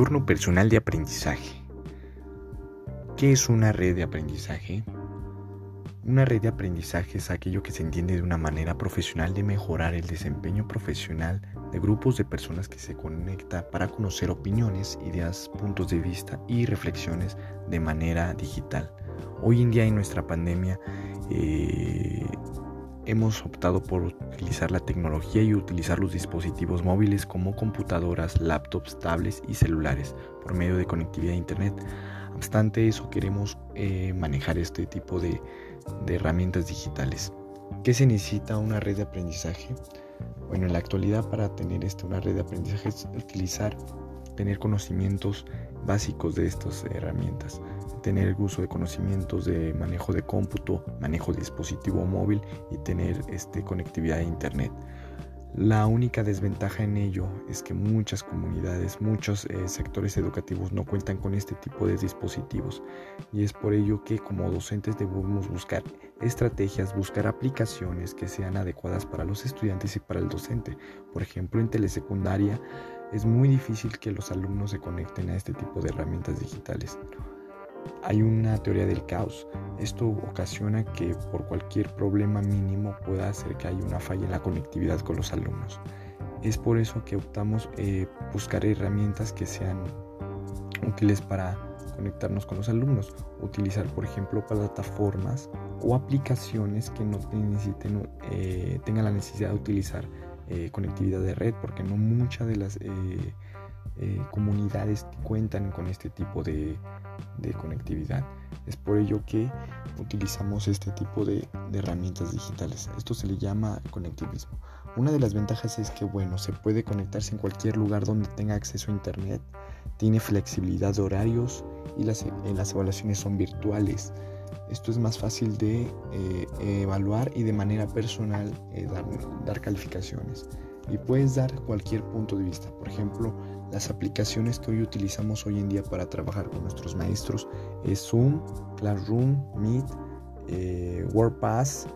Entorno personal de aprendizaje. ¿Qué es una red de aprendizaje? Una red de aprendizaje es aquello que se entiende de una manera profesional de mejorar el desempeño profesional de grupos de personas que se conecta para conocer opiniones, ideas, puntos de vista y reflexiones de manera digital. Hoy en día en nuestra pandemia eh, hemos optado por utilizar la tecnología y utilizar los dispositivos móviles como computadoras, laptops, tablets y celulares por medio de conectividad a Internet. No obstante eso, queremos eh, manejar este tipo de, herramientas digitales. ¿Qué se necesita una red de aprendizaje? Bueno, en la actualidad para tener esta, una red de aprendizaje es utilizar, tener conocimientos básicos de estas herramientas tener el uso de conocimientos de manejo de cómputo, manejo de dispositivo móvil y tener este, conectividad a internet. La única desventaja en ello es que muchas comunidades, muchos eh, sectores educativos no cuentan con este tipo de dispositivos y es por ello que como docentes debemos buscar estrategias, buscar aplicaciones que sean adecuadas para los estudiantes y para el docente. Por ejemplo, en telesecundaria es muy difícil que los alumnos se conecten a este tipo de herramientas digitales. Hay una teoría del caos. Esto ocasiona que por cualquier problema mínimo pueda hacer que haya una falla en la conectividad con los alumnos. Es por eso que optamos eh, buscar herramientas que sean útiles para conectarnos con los alumnos. Utilizar, por ejemplo, plataformas o aplicaciones que no necesiten, eh, tengan la necesidad de utilizar eh, conectividad de red, porque no muchas de las comunidades cuentan con este tipo de, de conectividad. Es por ello que utilizamos este tipo de, herramientas digitales. Esto se le llama conectivismo. Una de las ventajas es que, bueno, se puede conectarse en cualquier lugar donde tenga acceso a Internet, tiene flexibilidad de horarios y las, las evaluaciones son virtuales. Esto es más fácil de eh, evaluar y de manera personal eh, dar, dar calificaciones. Y puedes dar cualquier punto de vista. Por ejemplo, las aplicaciones que hoy utilizamos hoy en día para trabajar con nuestros maestros es Zoom, Classroom, Meet, eh, WordPass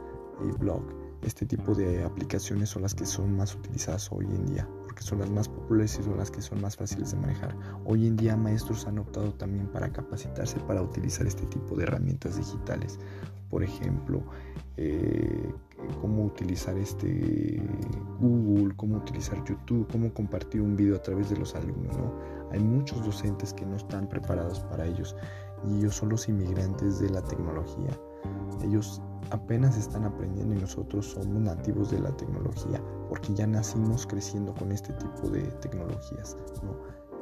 y Blog. Este tipo de aplicaciones son las que son más utilizadas hoy en día porque son las más populares y son las que son más fáciles de manejar. Hoy en día maestros han optado también para capacitarse para utilizar este tipo de herramientas digitales. Por ejemplo, eh, cómo utilizar este Google, cómo utilizar YouTube, cómo compartir un video a través de los alumnos. Hay muchos docentes que no están preparados para ellos y ellos son los inmigrantes de la tecnología. Ellos apenas están aprendiendo y nosotros somos nativos de la tecnología porque ya nacimos creciendo con este tipo de tecnologías.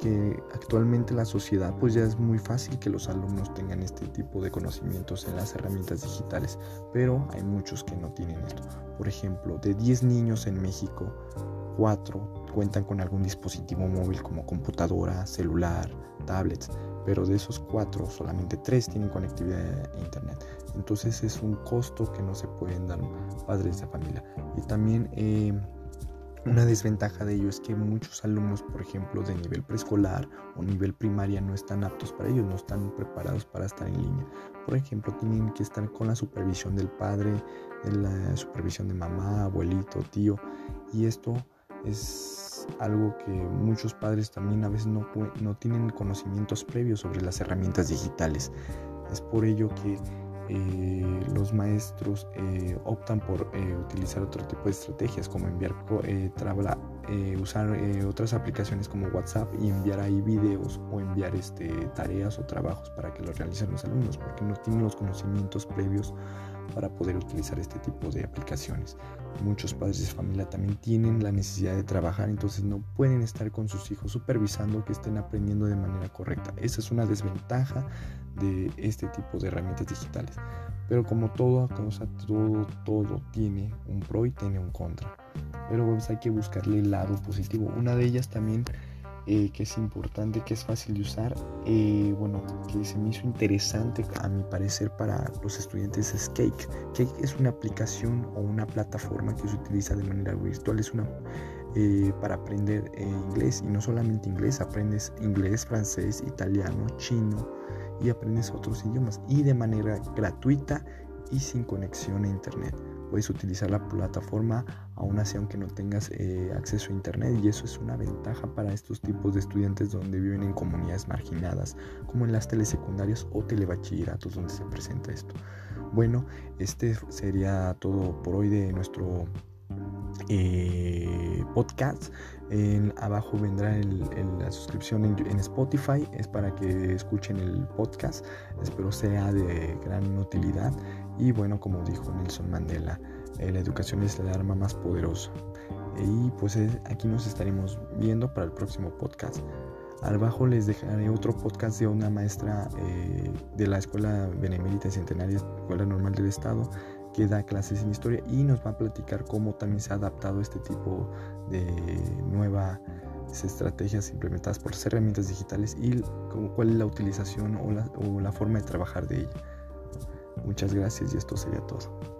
que actualmente la sociedad pues ya es muy fácil que los alumnos tengan este tipo de conocimientos en las herramientas digitales, pero hay muchos que no tienen esto. Por ejemplo, de 10 niños en México, 4 cuentan con algún dispositivo móvil como computadora, celular, tablets, pero de esos 4 solamente 3 tienen conectividad a internet. Entonces es un costo que no se pueden dar padres de familia. Y también eh, una desventaja de ello es que muchos alumnos, por ejemplo, de nivel preescolar o nivel primaria no están aptos para ello, no están preparados para estar en línea. Por ejemplo, tienen que estar con la supervisión del padre, de la supervisión de mamá, abuelito, tío. Y esto es algo que muchos padres también a veces no, no tienen conocimientos previos sobre las herramientas digitales. Es por ello que eh, los maestros eh, optan por eh, utilizar otro tipo de estrategias como enviar usar otras aplicaciones como WhatsApp y enviar ahí videos o enviar este, tareas o trabajos para que lo realicen los alumnos porque no tienen los conocimientos previos para poder utilizar este tipo de aplicaciones. Muchos padres de familia también tienen la necesidad de trabajar, entonces no pueden estar con sus hijos supervisando que estén aprendiendo de manera correcta. Esa es una desventaja de este tipo de herramientas digitales. Pero como todo, todo, todo tiene un pro y tiene un contra. Pero pues hay que buscarle el lado positivo. Una de ellas también eh, que es importante, que es fácil de usar, eh, bueno, que se me hizo interesante a mi parecer para los estudiantes es Cake. Cake es una aplicación o una plataforma que se utiliza de manera virtual, es una eh, para aprender inglés y no solamente inglés, aprendes inglés, francés, italiano, chino y aprendes otros idiomas y de manera gratuita y sin conexión a internet. Puedes utilizar la plataforma aún así aunque no tengas eh, acceso a internet y eso es una ventaja para estos tipos de estudiantes donde viven en comunidades marginadas como en las telesecundarias o telebachilleratos donde se presenta esto. Bueno, este sería todo por hoy de nuestro eh, podcast. En, abajo vendrá la suscripción en, Spotify. Es para que escuchen el podcast. Espero sea de gran utilidad. Y bueno, como dijo Nelson Mandela, eh, la educación es el arma más poderosa. Y pues aquí nos estaremos viendo para el próximo podcast. Abajo les dejaré otro podcast de una maestra eh, de la Escuela Benemérita Centenaria, Escuela Normal del Estado, que da clases en historia y nos va a platicar cómo también se ha adaptado este tipo de nuevas estrategias implementadas por las herramientas digitales y cuál es la utilización o la, o la forma de trabajar de ella. Muchas gracias y esto sería todo.